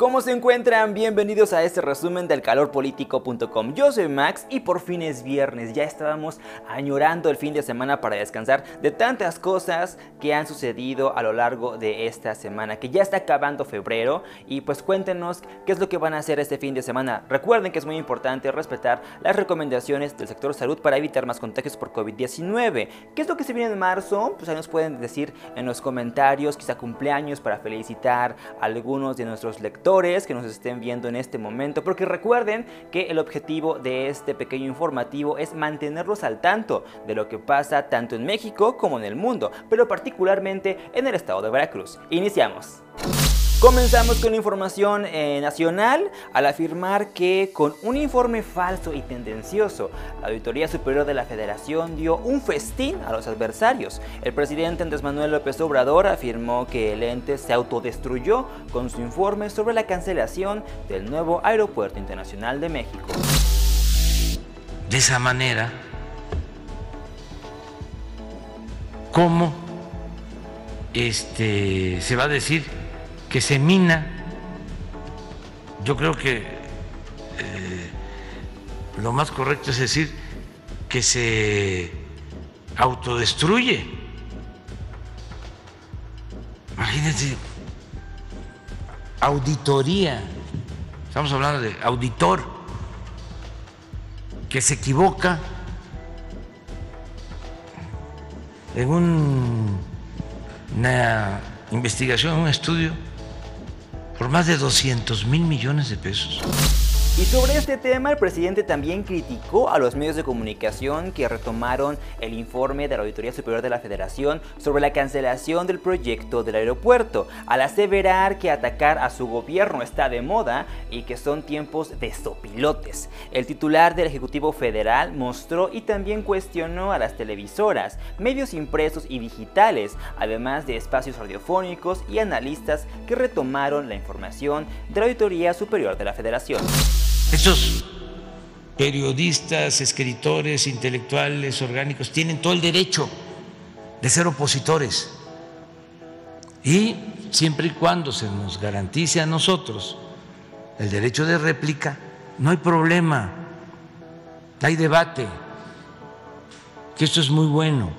¿Cómo se encuentran? Bienvenidos a este resumen del calorpolitico.com. Yo soy Max y por fin es viernes. Ya estábamos añorando el fin de semana para descansar de tantas cosas que han sucedido a lo largo de esta semana, que ya está acabando febrero. Y pues cuéntenos qué es lo que van a hacer este fin de semana. Recuerden que es muy importante respetar las recomendaciones del sector salud para evitar más contagios por COVID-19. ¿Qué es lo que se viene en marzo? Pues ahí nos pueden decir en los comentarios, quizá cumpleaños para felicitar a algunos de nuestros lectores que nos estén viendo en este momento, porque recuerden que el objetivo de este pequeño informativo es mantenerlos al tanto de lo que pasa tanto en México como en el mundo, pero particularmente en el estado de Veracruz. Iniciamos. Comenzamos con información eh, nacional al afirmar que con un informe falso y tendencioso, la Auditoría Superior de la Federación dio un festín a los adversarios. El presidente Andrés Manuel López Obrador afirmó que el ente se autodestruyó con su informe sobre la cancelación del nuevo Aeropuerto Internacional de México. De esa manera, ¿cómo este, se va a decir? Que se mina. Yo creo que eh, lo más correcto es decir que se autodestruye. Imagínense, auditoría, estamos hablando de auditor, que se equivoca en un, una investigación, un estudio por más de 200 mil millones de pesos. Y sobre este tema, el presidente también criticó a los medios de comunicación que retomaron el informe de la Auditoría Superior de la Federación sobre la cancelación del proyecto del aeropuerto, al aseverar que atacar a su gobierno está de moda y que son tiempos de sopilotes. El titular del Ejecutivo Federal mostró y también cuestionó a las televisoras, medios impresos y digitales, además de espacios radiofónicos y analistas que retomaron la información de la Auditoría Superior de la Federación. Estos periodistas, escritores, intelectuales, orgánicos, tienen todo el derecho de ser opositores. Y siempre y cuando se nos garantice a nosotros el derecho de réplica, no hay problema, hay debate, que esto es muy bueno.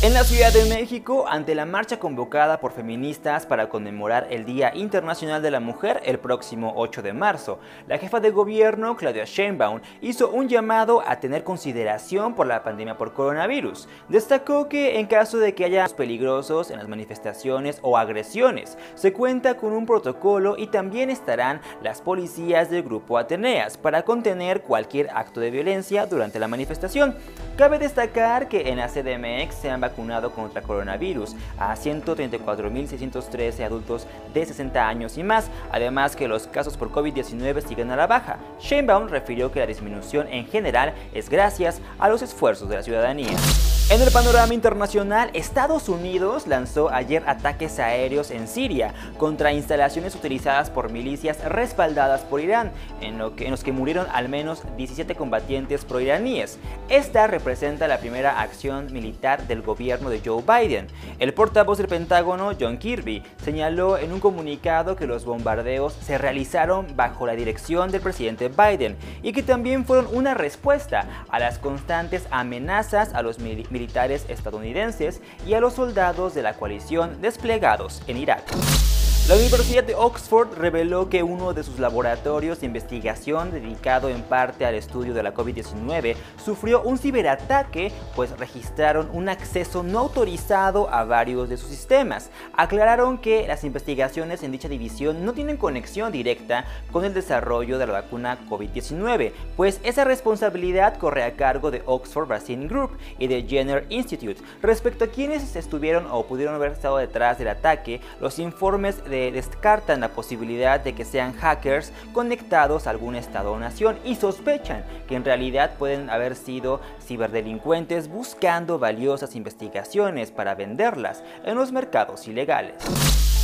En la Ciudad de México, ante la marcha convocada por feministas para conmemorar el Día Internacional de la Mujer el próximo 8 de marzo, la jefa de gobierno, Claudia Sheinbaum, hizo un llamado a tener consideración por la pandemia por coronavirus. Destacó que en caso de que haya peligrosos en las manifestaciones o agresiones, se cuenta con un protocolo y también estarán las policías del grupo Ateneas para contener cualquier acto de violencia durante la manifestación. Cabe destacar que en la CDMX se han vacunado contra coronavirus a 134.613 adultos de 60 años y más, además que los casos por COVID-19 siguen a la baja. Sheinbaum refirió que la disminución en general es gracias a los esfuerzos de la ciudadanía. En el panorama internacional, Estados Unidos lanzó ayer ataques aéreos en Siria contra instalaciones utilizadas por milicias respaldadas por Irán, en, lo los que murieron al menos 17 combatientes proiraníes. Esta representa la primera acción militar del gobierno de Joe Biden. El portavoz del Pentágono, John Kirby, señaló en un comunicado que los bombardeos se realizaron bajo la dirección del presidente Biden y que también fueron una respuesta a las constantes amenazas a los militares militares estadounidenses y a los soldados de la coalición desplegados en Irak. La Universidad de Oxford reveló que uno de sus laboratorios de investigación dedicado en parte al estudio de la COVID-19 sufrió un ciberataque, pues registraron un acceso no autorizado a varios de sus sistemas. Aclararon que las investigaciones en dicha división no tienen conexión directa con el desarrollo de la vacuna COVID-19, pues esa responsabilidad corre a cargo de Oxford Vaccine Group y de Jenner Institute. Respecto a quienes estuvieron o pudieron haber estado detrás del ataque, los informes de descartan la posibilidad de que sean hackers conectados a algún estado o nación y sospechan que en realidad pueden haber sido ciberdelincuentes buscando valiosas investigaciones para venderlas en los mercados ilegales.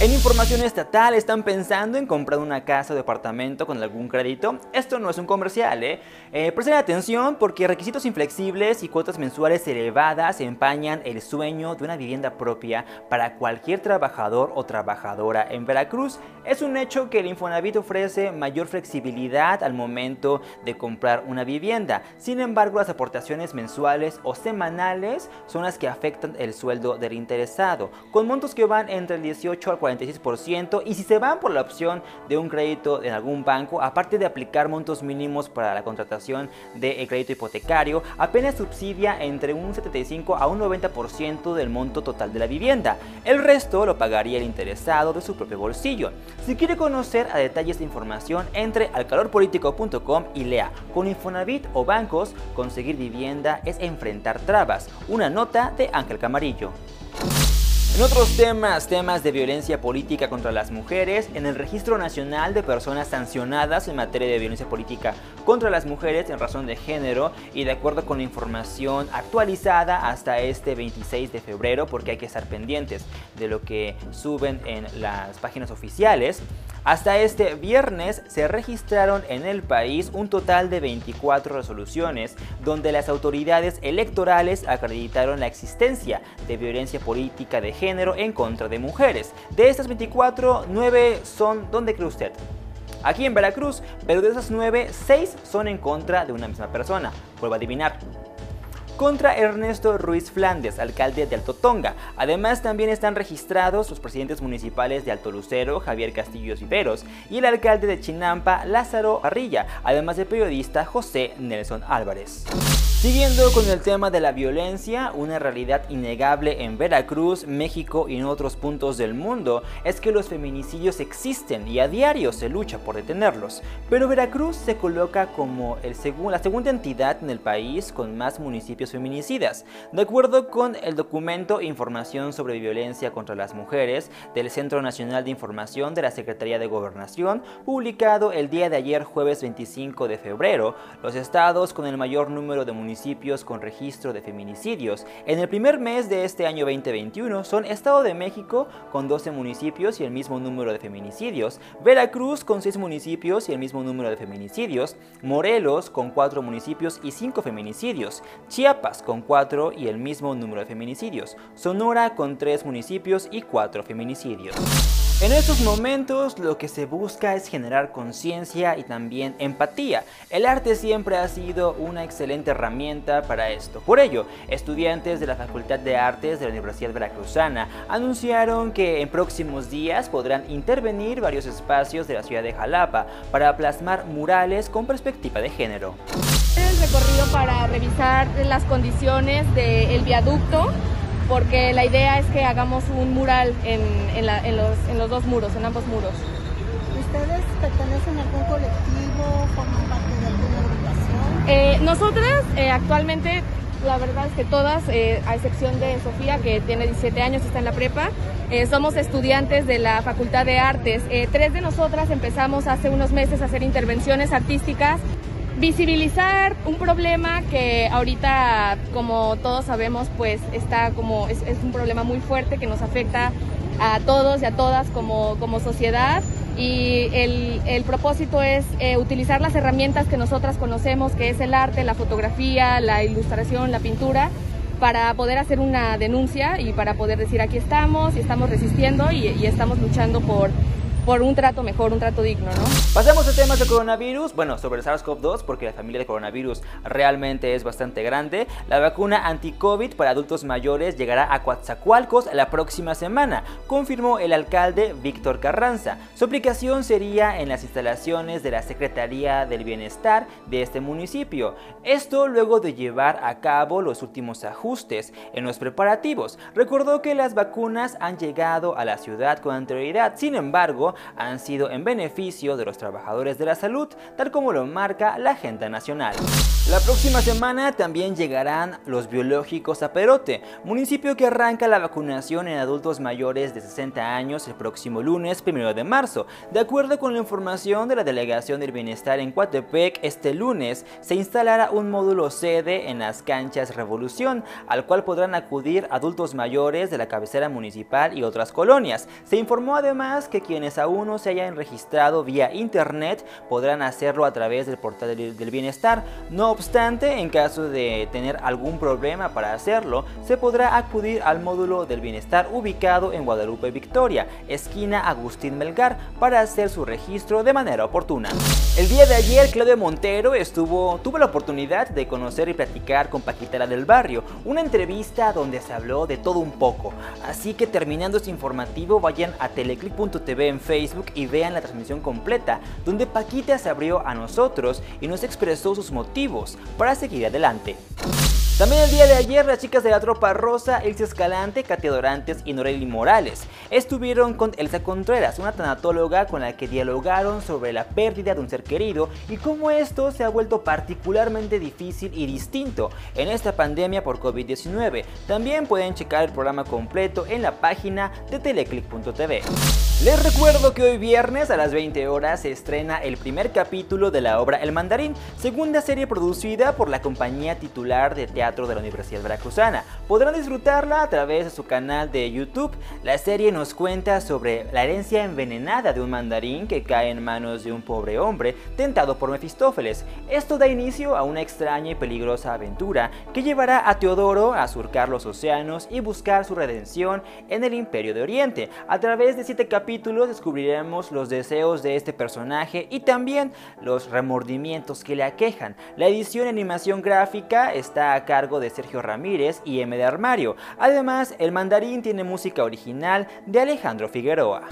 En información estatal, ¿están pensando en comprar una casa o departamento con algún crédito? Esto no es un comercial, ¿eh? eh presten atención porque requisitos inflexibles y cuotas mensuales elevadas empañan el sueño de una vivienda propia para cualquier trabajador o trabajadora en Veracruz. Es un hecho que el Infonavit ofrece mayor flexibilidad al momento de comprar una vivienda. Sin embargo, las aportaciones mensuales o semanales son las que afectan el sueldo del interesado, con montos que van entre el 18 al 40 46% y si se van por la opción de un crédito en algún banco, aparte de aplicar montos mínimos para la contratación de crédito hipotecario, apenas subsidia entre un 75 a un 90% del monto total de la vivienda. El resto lo pagaría el interesado de su propio bolsillo. Si quiere conocer a detalle esta información, entre al calorpolitico.com y lea con Infonavit o bancos, conseguir vivienda es enfrentar trabas. Una nota de Ángel Camarillo. En otros temas, temas de violencia política contra las mujeres, en el Registro Nacional de Personas Sancionadas en materia de violencia política contra las mujeres en razón de género y de acuerdo con la información actualizada hasta este 26 de febrero, porque hay que estar pendientes de lo que suben en las páginas oficiales, hasta este viernes se registraron en el país un total de 24 resoluciones donde las autoridades electorales acreditaron la existencia de violencia política de género en contra de mujeres. De estas 24, 9 son ¿dónde cree usted? Aquí en Veracruz, pero de esas 9, 6 son en contra de una misma persona. Vuelvo a adivinar contra Ernesto Ruiz Flandes, alcalde de Alto Tonga. Además, también están registrados los presidentes municipales de Alto Lucero, Javier Castillo Iberos, y el alcalde de Chinampa, Lázaro Arrilla, además del periodista José Nelson Álvarez. Siguiendo con el tema de la violencia, una realidad innegable en Veracruz, México y en otros puntos del mundo es que los feminicidios existen y a diario se lucha por detenerlos. Pero Veracruz se coloca como el la segunda entidad en el país con más municipios feminicidas. De acuerdo con el documento Información sobre Violencia contra las Mujeres del Centro Nacional de Información de la Secretaría de Gobernación, publicado el día de ayer jueves 25 de febrero, los estados con el mayor número de municipios municipios con registro de feminicidios. En el primer mes de este año 2021 son Estado de México con 12 municipios y el mismo número de feminicidios, Veracruz con 6 municipios y el mismo número de feminicidios, Morelos con 4 municipios y 5 feminicidios, Chiapas con 4 y el mismo número de feminicidios, Sonora con 3 municipios y 4 feminicidios. En estos momentos lo que se busca es generar conciencia y también empatía. El arte siempre ha sido una excelente herramienta para esto. Por ello, estudiantes de la Facultad de Artes de la Universidad Veracruzana anunciaron que en próximos días podrán intervenir varios espacios de la ciudad de Jalapa para plasmar murales con perspectiva de género. El recorrido para revisar las condiciones del viaducto porque la idea es que hagamos un mural en, los, dos muros, en ambos muros. ¿Ustedes pertenecen a algún colectivo, forman parte de alguna agrupación? Eh, nosotras eh, actualmente, la verdad es que todas, eh, a excepción de Sofía, que tiene 17 años, está en la prepa, somos estudiantes de la Facultad de Artes. tres de nosotras empezamos hace unos meses a hacer intervenciones artísticas visibilizar un problema que ahorita, como todos sabemos, pues está como, es, un problema muy fuerte que nos afecta a todos y a todas como, como sociedad. Y el, el propósito es eh, utilizar las herramientas que nosotras conocemos, que es el arte, la fotografía, la ilustración, la pintura, para poder hacer una denuncia y para poder decir aquí estamos y estamos resistiendo y estamos luchando por por un trato mejor, un trato digno, ¿no? Pasamos a temas de coronavirus, bueno, sobre el SARS-CoV-2, porque la familia de coronavirus realmente es bastante grande. La vacuna anti-COVID para adultos mayores llegará a Coatzacoalcos la próxima semana, confirmó el alcalde Víctor Carranza. Su aplicación sería en las instalaciones de la Secretaría del Bienestar de este municipio. Esto luego de llevar a cabo los últimos ajustes en los preparativos. Recordó que las vacunas han llegado a la ciudad con anterioridad, sin embargo, han sido en beneficio de los trabajadores de la salud, tal como lo marca la agenda nacional. La próxima semana también llegarán los biológicos a Perote, municipio que arranca la vacunación en adultos mayores de 60 años el próximo lunes 1 de marzo. De acuerdo con la información de la Delegación del Bienestar en Coatepec, este lunes se instalará un módulo sede en las canchas Revolución, al cual podrán acudir adultos mayores de la cabecera municipal y otras colonias. Se informó además que quienes aún no se hayan registrado vía internet podrán hacerlo a través del portal del bienestar. No obstante, en caso de tener algún problema para hacerlo, se podrá acudir al módulo del bienestar ubicado en Guadalupe Victoria, esquina Agustín Melgar, para hacer su registro de manera oportuna. El día de ayer, Claudio Montero estuvo, tuvo la oportunidad de conocer y platicar con Paquita del Barrio, una entrevista donde se habló de todo un poco. Así que terminando este informativo, vayan a teleclick.tv en Facebook y vean la transmisión completa, donde Paquita se abrió a nosotros y nos expresó sus motivos para seguir adelante. También el día de ayer las chicas de la tropa rosa, Elsa Escalante, Katia Dorantes y Noreli Morales estuvieron con Elsa Contreras, una tanatóloga con la que dialogaron sobre la pérdida de un ser querido y cómo esto se ha vuelto particularmente difícil y distinto en esta pandemia por COVID-19. También pueden checar el programa completo en la página de teleclick.tv. Les recuerdo que hoy viernes a las 20 horas se estrena el primer capítulo de la obra El Mandarín, segunda serie producida por la compañía titular de teatro de la Universidad Veracruzana. Podrán disfrutarla a través de su canal de YouTube. La serie nos cuenta sobre la herencia envenenada de un mandarín que cae en manos de un pobre hombre tentado por Mefistófeles. Esto da inicio a una extraña y peligrosa aventura que llevará a Teodoro a surcar los océanos y buscar su redención en el Imperio de Oriente. A través de siete capítulos descubriremos los deseos de este personaje y también los remordimientos que le aquejan. La edición en animación gráfica está a cargo de Sergio Ramírez y M de Armario. Además, el mandarín tiene música original de Alejandro Figueroa.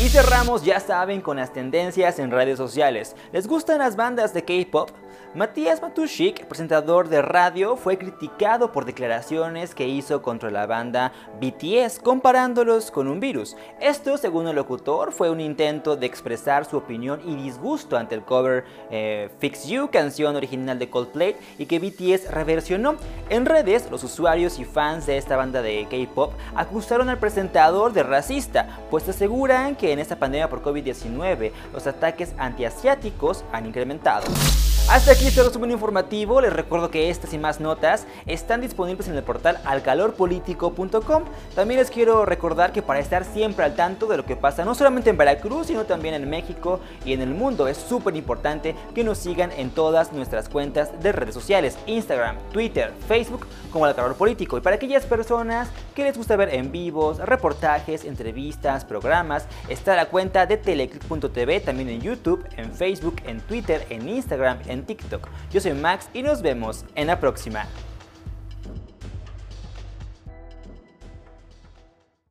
Y cerramos, ya saben, con las tendencias en redes sociales. ¿Les gustan las bandas de K-pop? Matías Matushik, presentador de radio, fue criticado por declaraciones que hizo contra la banda BTS comparándolos con un virus. Esto, según el locutor, fue un intento de expresar su opinión y disgusto ante el cover eh, Fix You, canción original de Coldplay y que BTS reversionó. En redes, los usuarios y fans de esta banda de K-pop acusaron al presentador de racista, pues aseguran que en esta pandemia por COVID-19 los ataques antiasiáticos han incrementado. Hasta aquí este resumen informativo. Les recuerdo que estas y más notas están disponibles en el portal alcalorpolitico.com. También les quiero recordar que para estar siempre al tanto de lo que pasa no solamente en Veracruz, sino también en México y en el mundo, es súper importante que nos sigan en todas nuestras cuentas de redes sociales, Instagram, Twitter, Facebook, como el Político. Y para aquellas personas que les gusta ver en vivos, reportajes, entrevistas, programas, está la cuenta de teleclick.tv, también en YouTube, en Facebook, en Twitter, en Instagram, TikTok. Yo soy Max y nos vemos en la próxima.